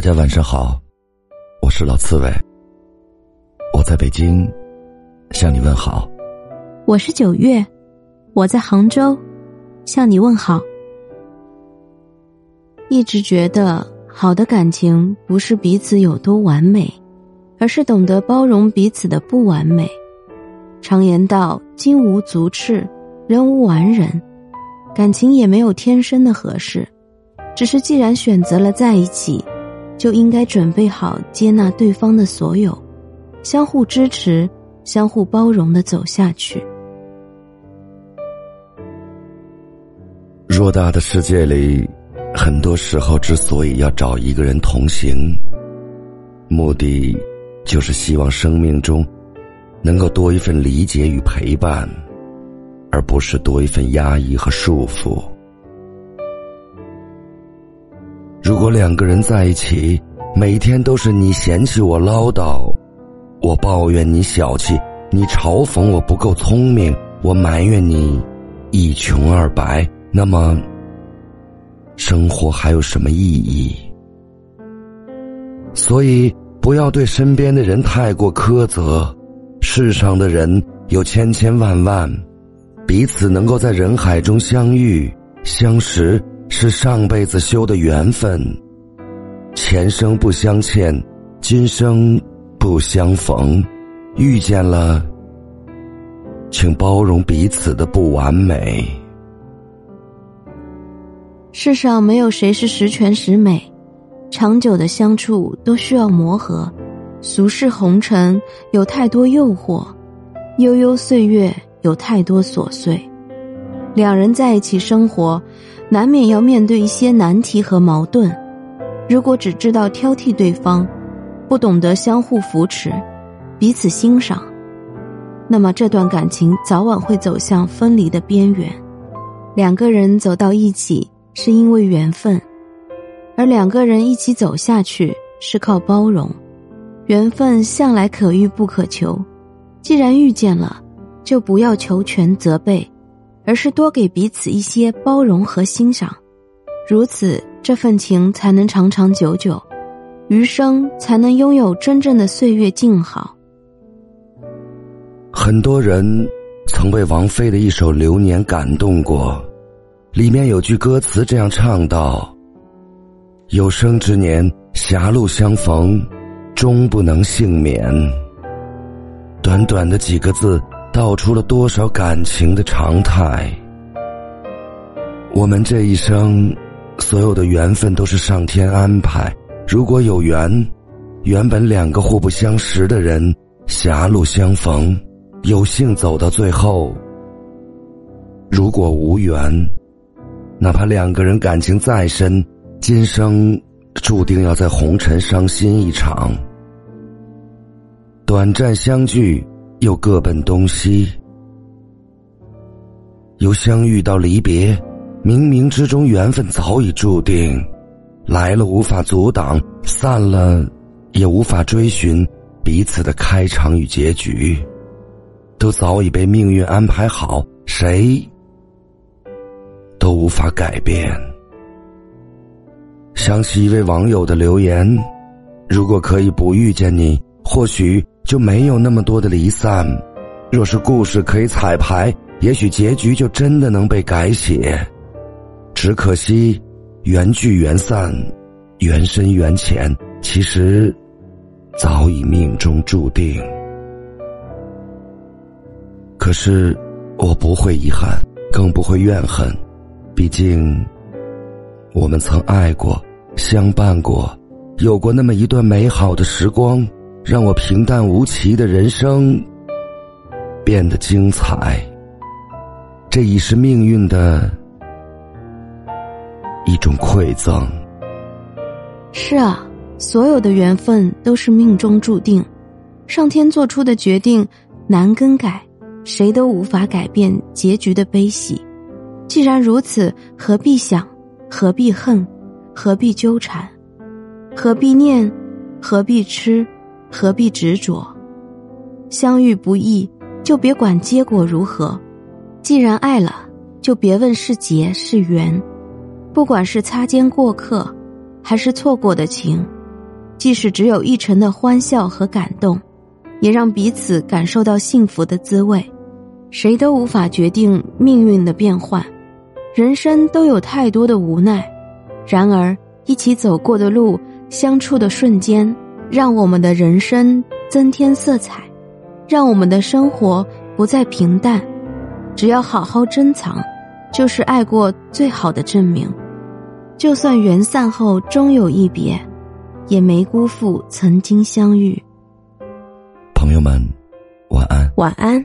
大家晚上好，我是老刺猬，我在北京向你问好。我是九月，我在杭州向你问好。一直觉得好的感情不是彼此有多完美，而是懂得包容彼此的不完美。常言道：“金无足赤，人无完人。”感情也没有天生的合适，只是既然选择了在一起。就应该准备好接纳对方的所有，相互支持、相互包容的走下去。偌大的世界里，很多时候之所以要找一个人同行，目的就是希望生命中能够多一份理解与陪伴，而不是多一份压抑和束缚。如果两个人在一起，每天都是你嫌弃我唠叨，我抱怨你小气，你嘲讽我不够聪明，我埋怨你一穷二白，那么生活还有什么意义？所以不要对身边的人太过苛责。世上的人有千千万万，彼此能够在人海中相遇相识。是上辈子修的缘分，前生不相欠，今生不相逢，遇见了，请包容彼此的不完美。世上没有谁是十全十美，长久的相处都需要磨合。俗世红尘有太多诱惑，悠悠岁月有太多琐碎。两人在一起生活。难免要面对一些难题和矛盾，如果只知道挑剔对方，不懂得相互扶持、彼此欣赏，那么这段感情早晚会走向分离的边缘。两个人走到一起是因为缘分，而两个人一起走下去是靠包容。缘分向来可遇不可求，既然遇见了，就不要求全责备。而是多给彼此一些包容和欣赏，如此这份情才能长长久久，余生才能拥有真正的岁月静好。很多人曾被王菲的一首《流年》感动过，里面有句歌词这样唱道：“有生之年，狭路相逢，终不能幸免。”短短的几个字。道出了多少感情的常态？我们这一生，所有的缘分都是上天安排。如果有缘，原本两个互不相识的人，狭路相逢，有幸走到最后；如果无缘，哪怕两个人感情再深，今生注定要在红尘伤心一场。短暂相聚。又各奔东西，由相遇到离别，冥冥之中缘分早已注定，来了无法阻挡，散了也无法追寻彼此的开场与结局，都早已被命运安排好，谁都无法改变。想起一位网友的留言：如果可以不遇见你，或许。就没有那么多的离散。若是故事可以彩排，也许结局就真的能被改写。只可惜，缘聚缘散，缘深缘浅，其实早已命中注定。可是，我不会遗憾，更不会怨恨。毕竟，我们曾爱过，相伴过，有过那么一段美好的时光。让我平淡无奇的人生变得精彩，这已是命运的一种馈赠。是啊，所有的缘分都是命中注定，上天做出的决定难更改，谁都无法改变结局的悲喜。既然如此，何必想？何必恨？何必纠缠？何必念？何必痴？何必执着？相遇不易，就别管结果如何。既然爱了，就别问是劫是缘。不管是擦肩过客，还是错过的情，即使只有一成的欢笑和感动，也让彼此感受到幸福的滋味。谁都无法决定命运的变幻，人生都有太多的无奈。然而，一起走过的路，相处的瞬间，让我们的人生增添色彩，让我们的生活不再平淡。只要好好珍藏，就是爱过最好的证明。就算缘散后终有一别，也没辜负曾经相遇。朋友们，晚安。晚安。